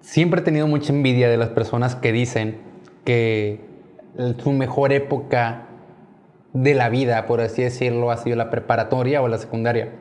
siempre he tenido mucha envidia de las personas que dicen que su mejor época de la vida, por así decirlo, ha sido la preparatoria o la secundaria.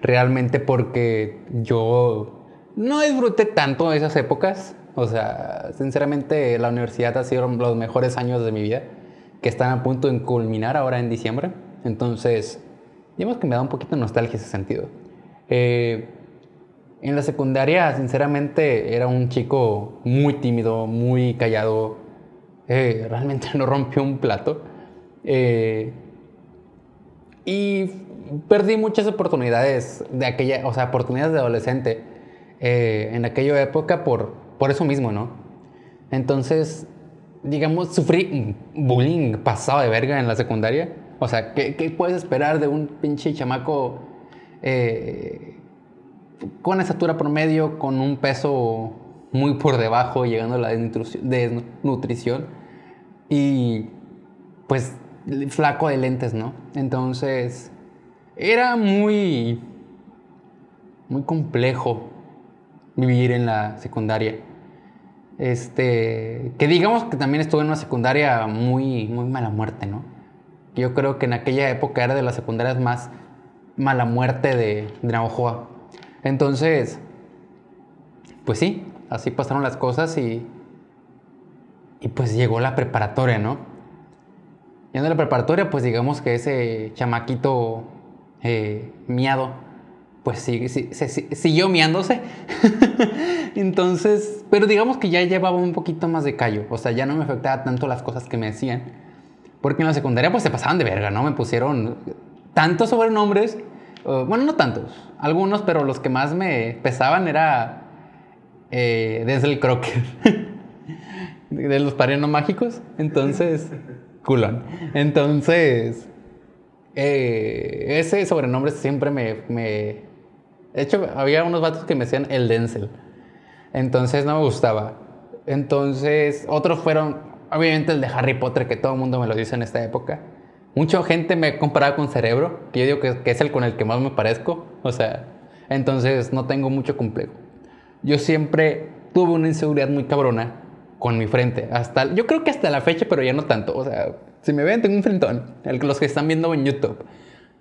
Realmente porque yo no disfruté tanto de esas épocas. O sea, sinceramente la universidad ha sido los mejores años de mi vida, que están a punto de culminar ahora en diciembre. Entonces, digamos que me da un poquito de nostalgia ese sentido. Eh, en la secundaria, sinceramente, era un chico muy tímido, muy callado. Eh, realmente no rompió un plato. Eh, y perdí muchas oportunidades de aquella, o sea, oportunidades de adolescente eh, en aquella época por, por eso mismo, ¿no? Entonces, digamos, sufrí bullying pasado de verga en la secundaria. O sea, ¿qué, puedes esperar de un pinche chamaco con estatura promedio, con un peso muy por debajo, llegando a la desnutrición? Y pues flaco de lentes, ¿no? Entonces, era muy, muy complejo vivir en la secundaria. Este, que digamos que también estuve en una secundaria muy, muy mala muerte, ¿no? Yo creo que en aquella época era de las secundarias más mala muerte de, de Navajoa. Entonces, pues sí, así pasaron las cosas y, y pues llegó la preparatoria, ¿no? Ya en la preparatoria, pues digamos que ese chamaquito eh, miado, pues siguió miándose. Entonces, pero digamos que ya llevaba un poquito más de callo. O sea, ya no me afectaba tanto las cosas que me decían. Porque en la secundaria, pues se pasaban de verga, ¿no? Me pusieron tantos sobrenombres. Bueno, no tantos. Algunos, pero los que más me pesaban era eh, desde el crocker. de los parenos mágicos. Entonces culón. Entonces, eh, ese sobrenombre siempre me, De hecho, había unos vatos que me decían el Denzel. Entonces no me gustaba. Entonces, otros fueron, obviamente, el de Harry Potter, que todo el mundo me lo dice en esta época. Mucha gente me comparaba con Cerebro, que yo digo que, es el con el que más me parezco. O sea, entonces no tengo mucho complejo. Yo siempre tuve una inseguridad muy cabrona con mi frente. Hasta, yo creo que hasta la fecha, pero ya no tanto. O sea, si me ven, tengo un frentón. El, los que están viendo en YouTube.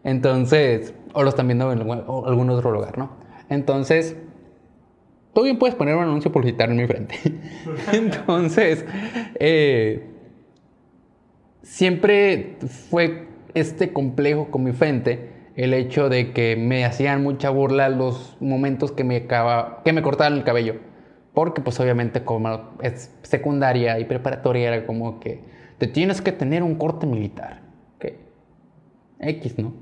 Entonces, o lo están viendo en algún otro lugar, ¿no? Entonces, tú bien puedes poner un anuncio publicitario en mi frente. Entonces, eh, siempre fue este complejo con mi frente el hecho de que me hacían mucha burla los momentos que me, que me cortaban el cabello. Porque pues obviamente como es secundaria y preparatoria era como que te tienes que tener un corte militar. ¿Qué? X, ¿no?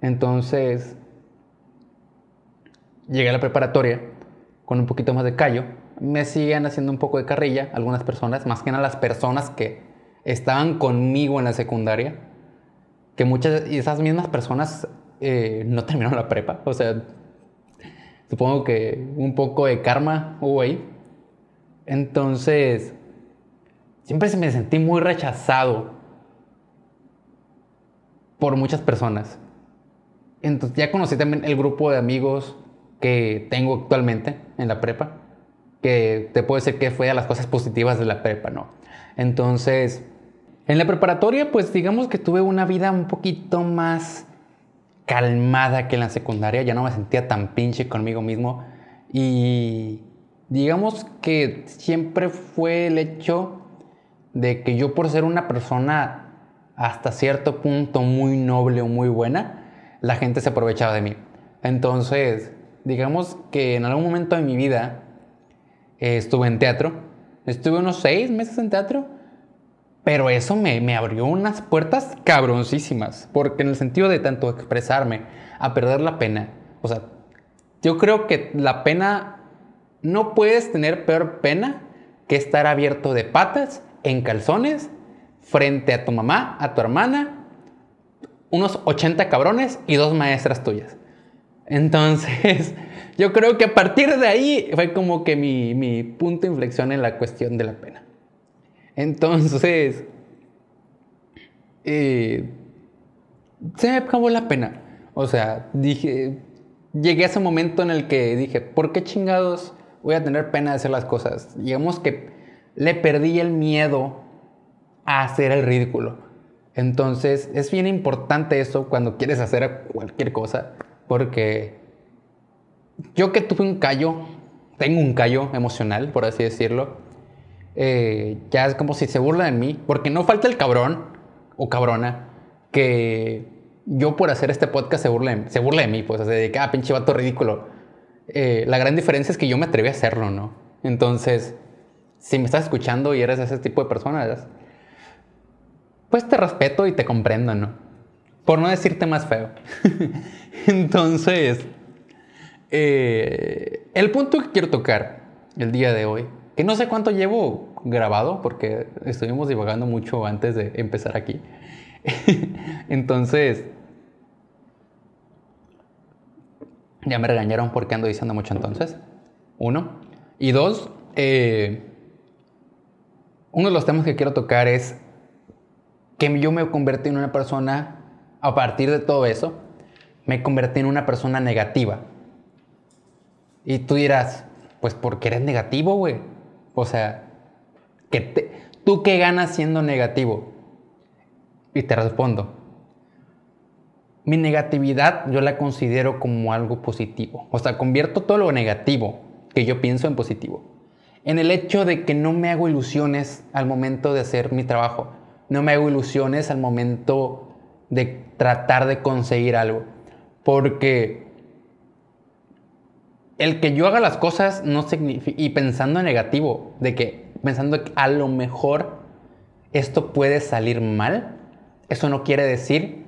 Entonces, llegué a la preparatoria con un poquito más de callo. Me siguen haciendo un poco de carrilla algunas personas, más que nada las personas que estaban conmigo en la secundaria. Que muchas de esas mismas personas eh, no terminaron la prepa. O sea, Supongo que un poco de karma hubo ahí. Entonces, siempre me sentí muy rechazado por muchas personas. Entonces, ya conocí también el grupo de amigos que tengo actualmente en la prepa, que te puedo decir que fue a las cosas positivas de la prepa, ¿no? Entonces, en la preparatoria, pues digamos que tuve una vida un poquito más calmada que en la secundaria, ya no me sentía tan pinche conmigo mismo. Y digamos que siempre fue el hecho de que yo por ser una persona hasta cierto punto muy noble o muy buena, la gente se aprovechaba de mí. Entonces, digamos que en algún momento de mi vida eh, estuve en teatro, estuve unos seis meses en teatro pero eso me, me, abrió unas puertas cabroncísimas, porque en el sentido de tanto expresarme, a perder la pena, o sea, yo creo que la pena, no puedes tener peor pena que estar abierto de patas, en calzones, frente a tu mamá, a tu hermana, unos 80 cabrones y dos maestras tuyas. Entonces, yo creo que a partir de ahí fue como que mi, mi punto de inflexión en la cuestión de la pena. Entonces, eh, se me acabó la pena. O sea, dije, llegué a ese momento en el que dije, ¿por qué chingados voy a tener pena de hacer las cosas. Digamos que le perdí el miedo a hacer el ridículo. Entonces es bien importante eso cuando quieres hacer cualquier cosa, porque yo que tuve un callo, tengo un callo emocional, por así decirlo, eh, ya es como si se burla de mí, porque no falta el cabrón o cabrona que yo por hacer este podcast se burle, se burla de mí, pues, de que, ah, pinche vato ridículo. Eh, la gran diferencia es que yo me atreví a hacerlo, ¿no? Entonces, si me estás escuchando y eres ese tipo de personas, pues te respeto y te comprendo, ¿no? Por no decirte más feo. Entonces, eh, el punto que quiero tocar el día de hoy, que no sé cuánto llevo grabado, porque estuvimos divagando mucho antes de empezar aquí. Entonces, ya me regañaron porque ando diciendo mucho entonces. Uno. Y dos, eh, uno de los temas que quiero tocar es que yo me convertí en una persona, a partir de todo eso, me convertí en una persona negativa. Y tú dirás, pues porque eres negativo, güey. O sea, que ¿tú qué ganas siendo negativo? Y te respondo, mi negatividad yo la considero como algo positivo. O sea, convierto todo lo negativo que yo pienso en positivo. En el hecho de que no me hago ilusiones al momento de hacer mi trabajo. No me hago ilusiones al momento de tratar de conseguir algo. Porque el que yo haga las cosas no significa, y pensando en negativo, de que pensando que a lo mejor esto puede salir mal, eso no quiere decir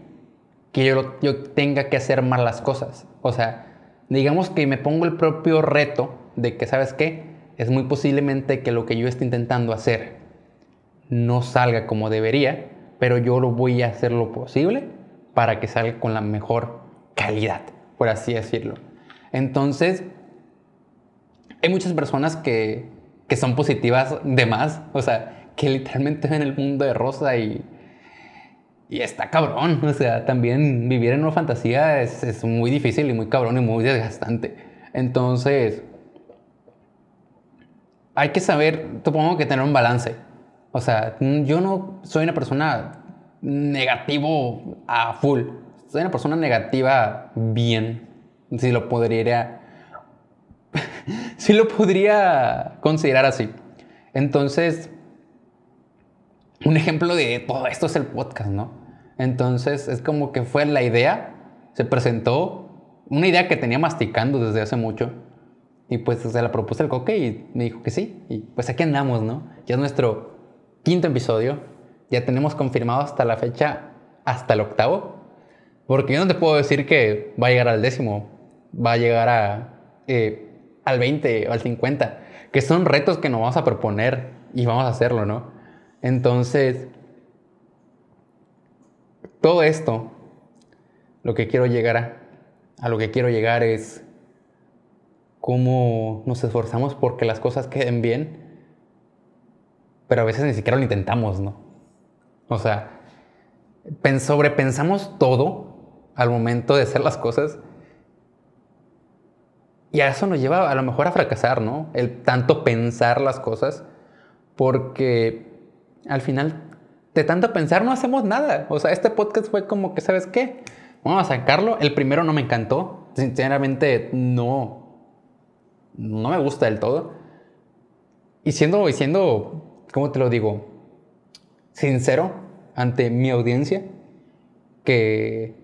que yo, yo tenga que hacer mal las cosas. O sea, digamos que me pongo el propio reto de que, ¿sabes qué? Es muy posiblemente que lo que yo esté intentando hacer no salga como debería, pero yo lo voy a hacer lo posible para que salga con la mejor calidad, por así decirlo. Entonces, hay muchas personas que, que son positivas de más, o sea, que literalmente ven el mundo de rosa y y está cabrón, o sea, también vivir en una fantasía es, muy difícil y muy cabrón y muy desgastante. Entonces, hay que saber, supongo que tener un balance. O sea, yo no soy una persona negativo a full. Soy una persona negativa bien, si lo podría, si lo podría considerar así. Entonces, un ejemplo de todo esto es el podcast, ¿no? Entonces es como que fue la idea, se presentó, una idea que tenía masticando desde hace mucho. Y pues se la propuse al coque y me dijo que sí. Y pues aquí andamos, ¿no? Ya es nuestro quinto episodio. Ya tenemos confirmado hasta la fecha, hasta el octavo. Porque yo no te puedo decir que va a llegar al décimo, va a llegar a, eh, al 20 o al 50. Que son retos que nos vamos a proponer y vamos a hacerlo, ¿no? Entonces, todo esto, lo que quiero llegar a, a lo que quiero llegar es cómo nos esforzamos porque las cosas queden bien, pero a veces ni siquiera lo intentamos, ¿no? O sea, sobrepensamos todo al momento de hacer las cosas y a eso nos lleva a lo mejor a fracasar, ¿no? El tanto pensar las cosas porque al final, de tanto pensar, no hacemos nada. O sea, este podcast fue como que, ¿sabes qué? Vamos a sacarlo. El primero no me encantó. Sinceramente, no. No me gusta del todo. Y siendo, y siendo, ¿cómo te lo digo? Sincero ante mi audiencia, que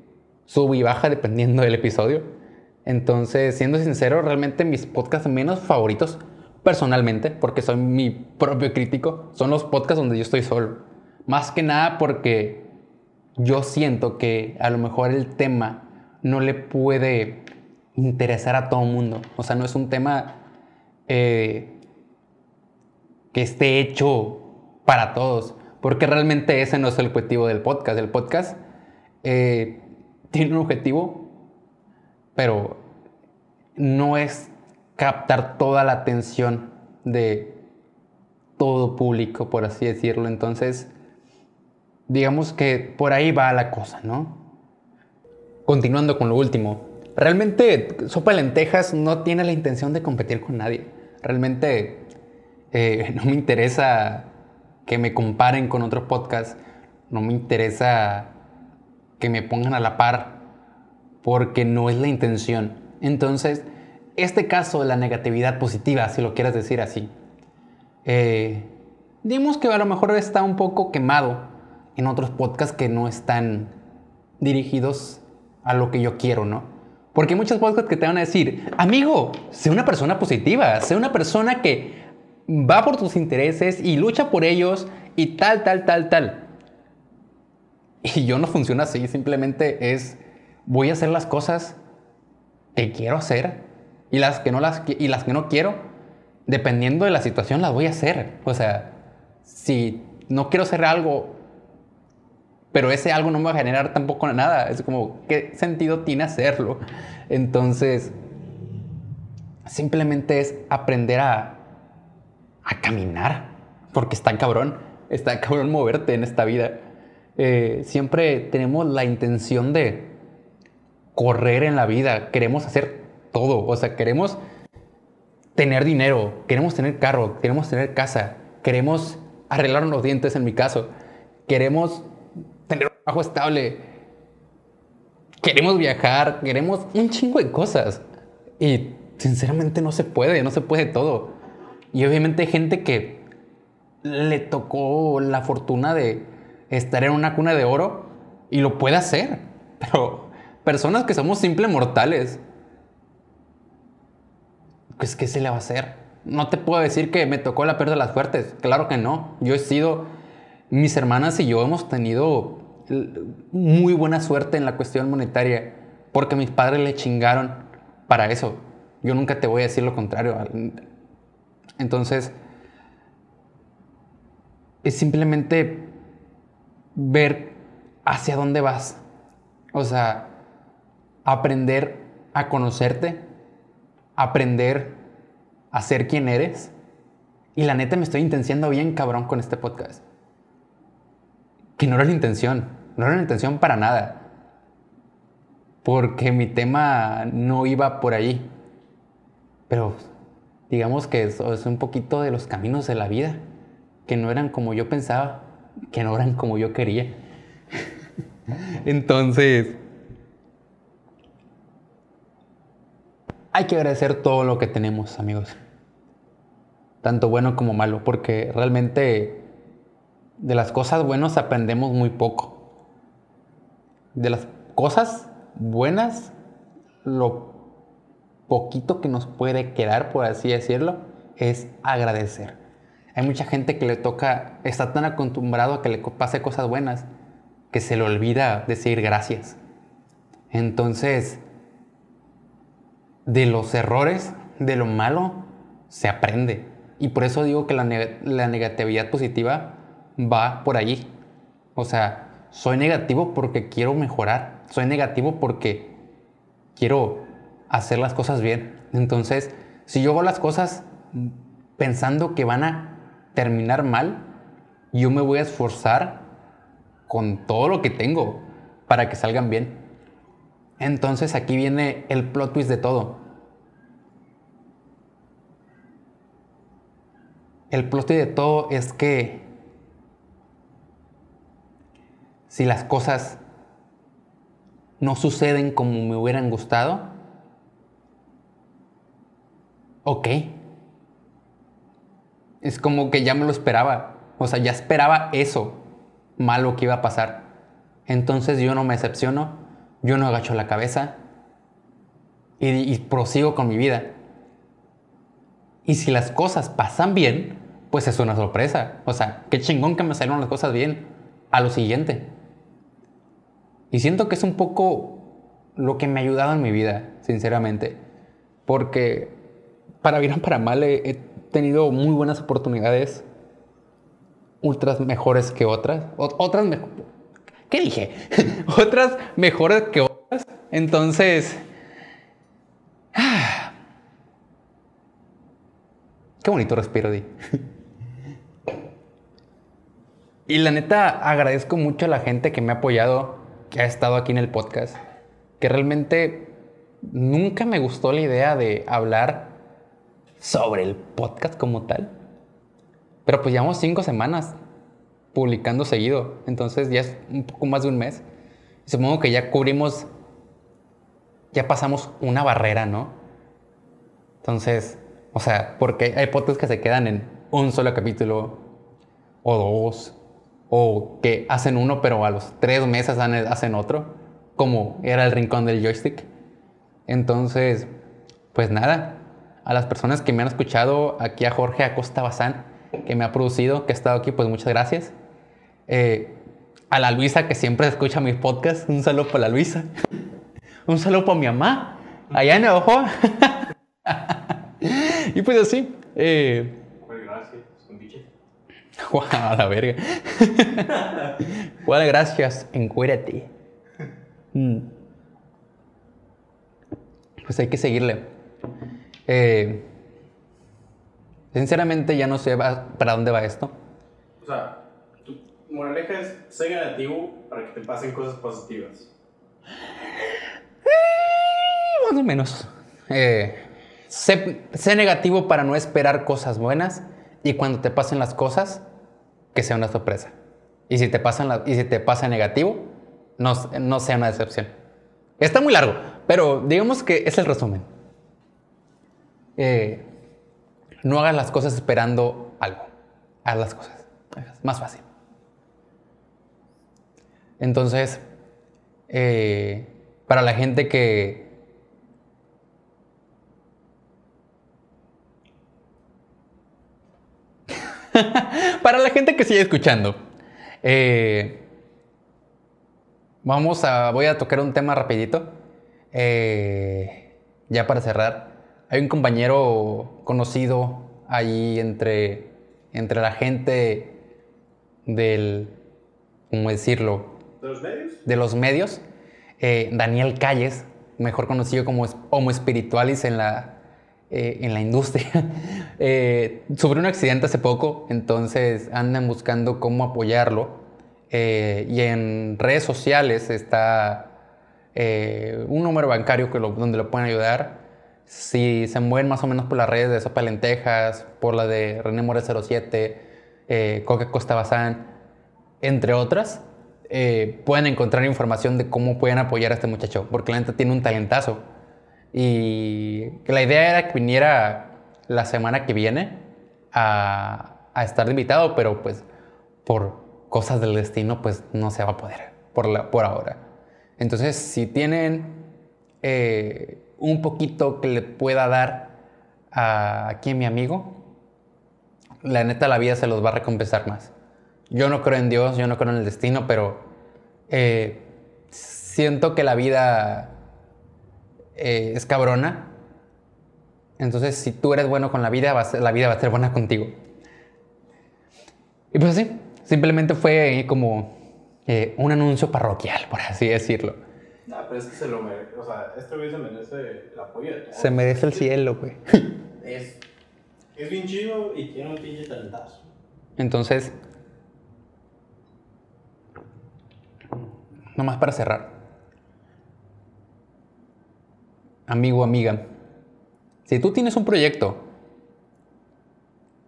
sube y baja dependiendo del episodio. Entonces, siendo sincero, realmente mis podcasts menos favoritos personalmente, porque soy mi propio crítico, son los podcasts donde yo estoy solo. Más que nada porque yo siento que a lo mejor el tema no le puede interesar a todo el mundo. O sea, no es un tema eh, que esté hecho para todos, porque realmente ese no es el objetivo del podcast. El podcast eh, tiene un objetivo, pero no es captar toda la atención de todo público, por así decirlo. Entonces, digamos que por ahí va la cosa, ¿no? Continuando con lo último. Realmente Sopa de Lentejas no tiene la intención de competir con nadie. Realmente eh, no me interesa que me comparen con otros podcasts, no me interesa que me pongan a la par, porque no es la intención. Entonces, este caso de la negatividad positiva, si lo quieres decir así, eh, digamos que a lo mejor está un poco quemado en otros podcasts que no están dirigidos a lo que yo quiero, ¿no? Porque hay muchos podcasts que te van a decir, amigo, sé una persona positiva, sé una persona que va por tus intereses y lucha por ellos y tal, tal, tal, tal. Y yo no funciona así, simplemente es, voy a hacer las cosas que quiero hacer y las que no, las, y las que no quiero, dependiendo de la situación, las voy a hacer. O sea, si no quiero hacer algo, pero ese algo no me va a generar tampoco nada, es como, ¿qué sentido tiene hacerlo? Entonces, simplemente es aprender a, a caminar, porque está cabrón, está cabrón moverte en esta vida. Eh, siempre tenemos la intención de correr en la vida, queremos hacer todo, o sea, queremos tener dinero, queremos tener carro, queremos tener casa, queremos arreglar los dientes en mi caso, queremos tener un trabajo estable, queremos viajar, queremos un chingo de cosas. Y sinceramente no se puede, no se puede todo. Y obviamente hay gente que le tocó la fortuna de estar en una cuna de oro y lo puede hacer. Pero personas que somos simples mortales, pues ¿qué se le va a hacer? No te puedo decir que me tocó la pérdida de las fuertes. Claro que no. Yo he sido, mis hermanas y yo hemos tenido muy buena suerte en la cuestión monetaria porque mis padres le chingaron para eso. Yo nunca te voy a decir lo contrario. Entonces, es simplemente ver hacia dónde vas. O sea, aprender a conocerte, aprender a ser quien eres. Y la neta me estoy intenciando bien cabrón con este podcast. Que no era la intención, no era la intención para nada. Porque mi tema no iba por ahí. Pero digamos que es, es un poquito de los caminos de la vida, que no eran como yo pensaba, que no eran como yo quería. Entonces, hay que agradecer todo lo que tenemos, amigos. Tanto bueno como malo, porque realmente de las cosas buenas aprendemos muy poco. De las cosas buenas, lo poquito que nos puede quedar, por así decirlo, es agradecer. Hay mucha gente que le toca, está tan acostumbrado a que le pase cosas buenas, que se le olvida decir gracias. Entonces, de los errores, de lo malo, se aprende. Y por eso digo que la, negatividad positiva va por allí. O sea, soy negativo porque quiero mejorar. Soy negativo porque quiero hacer las cosas bien. Entonces, si yo hago las cosas pensando que van a terminar mal, yo me voy a esforzar con todo lo que tengo para que salgan bien. Entonces aquí viene el plot twist de todo. El plot twist de todo es que si las cosas no suceden como me hubieran gustado, ok. Es como que ya me lo esperaba. O sea, ya esperaba eso malo que iba a pasar. Entonces yo no me decepciono, yo no agacho la cabeza y, prosigo con mi vida. Y si las cosas pasan bien, pues es una sorpresa. O sea, qué chingón que me salieron las cosas bien a lo siguiente. Y siento que es un poco lo que me ha ayudado en mi vida, sinceramente. Porque para bien o para mal he, tenido muy buenas oportunidades, ultras mejores que otras, otras ¿Qué dije? otras mejores que otras. Entonces, qué bonito respiro, Di. y la neta, agradezco mucho a la gente que me ha apoyado, que ha estado aquí en el podcast, que realmente nunca me gustó la idea de hablar sobre el podcast como tal. Pero pues llevamos cinco semanas publicando seguido. Entonces ya es un poco más de un mes. Supongo que ya cubrimos, ya pasamos una barrera, ¿no? Entonces, o sea, porque hay podcasts que se quedan en un solo capítulo o dos, o que hacen uno, pero a los tres meses hacen otro, como era el rincón del joystick. Entonces, pues nada, a las personas que me han escuchado, aquí a Jorge Acosta Bazán, que me ha producido, que ha estado aquí, pues muchas gracias. Eh, a la Luisa, que siempre escucha mis podcasts, un saludo para la Luisa. un saludo para mi mamá, allá en Ojo. y pues así. Eh, gracias, a la verga. Juan, gracias, encuérate. Mm. Pues hay que seguirle. Eh, sinceramente ya no sé para dónde va esto. O sea, moraleja es ser negativo para que te pasen cosas positivas. Eh, más o menos. Eh, sé, negativo para no esperar cosas buenas y cuando te pasen las cosas, que sea una sorpresa. Y si te, pasan y si te pasa negativo, no, no sea una decepción. Está muy largo, pero digamos que es el resumen. Eh, no hagas las cosas esperando algo. Haz las cosas. Más fácil. Entonces, eh, para la gente que... para la gente que sigue escuchando, eh, vamos a, voy a tocar un tema rapidito, ya para cerrar. Hay un compañero conocido ahí entre, entre la gente del, ¿cómo decirlo? ¿De los medios? Eh, Daniel Calles, mejor conocido como Homo Spiritualis en la, eh, en la industria. eh, sufrió un accidente hace poco, entonces andan buscando cómo apoyarlo. Y en redes sociales está un número bancario que donde lo pueden ayudar si se mueven más o menos por las redes de Sopa Lentejas, por la de René More 07, eh, Coca Costa Bazán, entre otras, eh, pueden encontrar información de cómo pueden apoyar a este muchacho, porque la neta tiene un talentazo. Y la idea era que viniera la semana que viene a, a estar invitado, pero pues por cosas del destino, pues no se va a poder por, por ahora. Entonces, si tienen eh, un poquito que le pueda dar a aquí mi amigo, la neta la vida se los va a recompensar más. Yo no creo en Dios, yo no creo en el destino, pero eh, siento que la vida eh, es cabrona. Entonces, si tú eres bueno con la vida, la vida va a ser buena contigo. Y pues así, simplemente fue como eh, un anuncio parroquial, por así decirlo. No, pero es que se lo merece. O sea, este güey se merece el apoyo de todos. Se merece el cielo, güey. Es, es bien chido y tiene un pinche talentazo. Entonces, nomás para cerrar. Amigo, amiga, si tú tienes un proyecto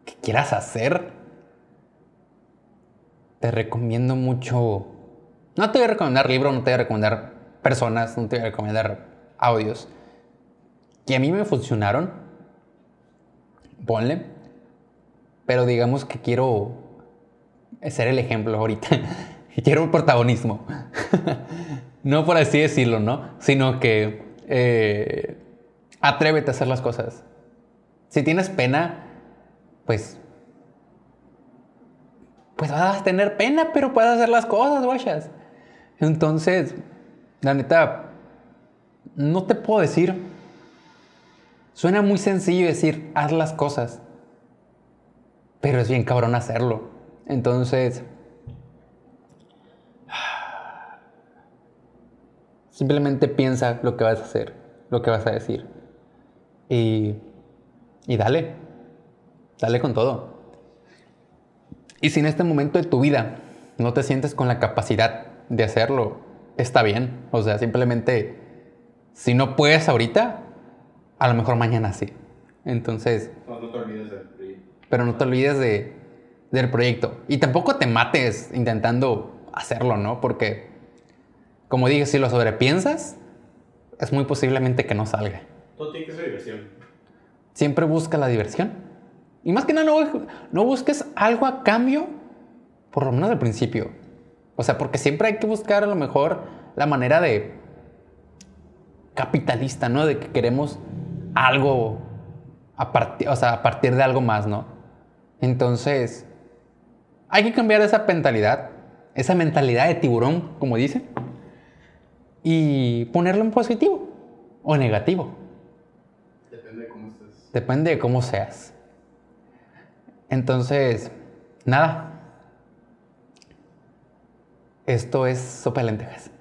que quieras hacer, te recomiendo mucho. No te voy a recomendar libro, no te voy a recomendar personas, no te voy a recomendar audios, que a mí me funcionaron, ponle, pero digamos que quiero ser el ejemplo ahorita, quiero un protagonismo, no por así decirlo, ¿no? Sino que eh, atrévete a hacer las cosas. Si tienes pena, pues pues vas a tener pena, pero puedes hacer las cosas, guachas. Entonces, la neta, no te puedo decir. Suena muy sencillo decir, haz las cosas. Pero es bien cabrón hacerlo. Entonces, simplemente piensa lo que vas a hacer, lo que vas a decir. Y, y dale, dale con todo. Y si en este momento de tu vida no te sientes con la capacidad de hacerlo, está bien. O sea, simplemente, si no puedes ahorita, a lo mejor mañana sí. Entonces, No, no te olvides del proyecto. pero no te olvides de, del proyecto. Y tampoco te mates intentando hacerlo, ¿no? Porque, como dije, si lo sobrepiensas, es muy posiblemente que no salga. Todo tiene que ser diversión. Siempre busca la diversión. Y más que nada, no, no busques algo a cambio, por lo menos al principio. O sea, porque siempre hay que buscar a lo mejor la manera de capitalista, ¿no? De que queremos algo a partir, o sea, a partir de algo más, ¿no? Entonces, hay que cambiar esa mentalidad, esa mentalidad de tiburón, como dicen, y ponerlo en positivo o negativo. Depende de cómo estés. Depende de cómo seas. Entonces, nada. Esto es sopa de lentejas.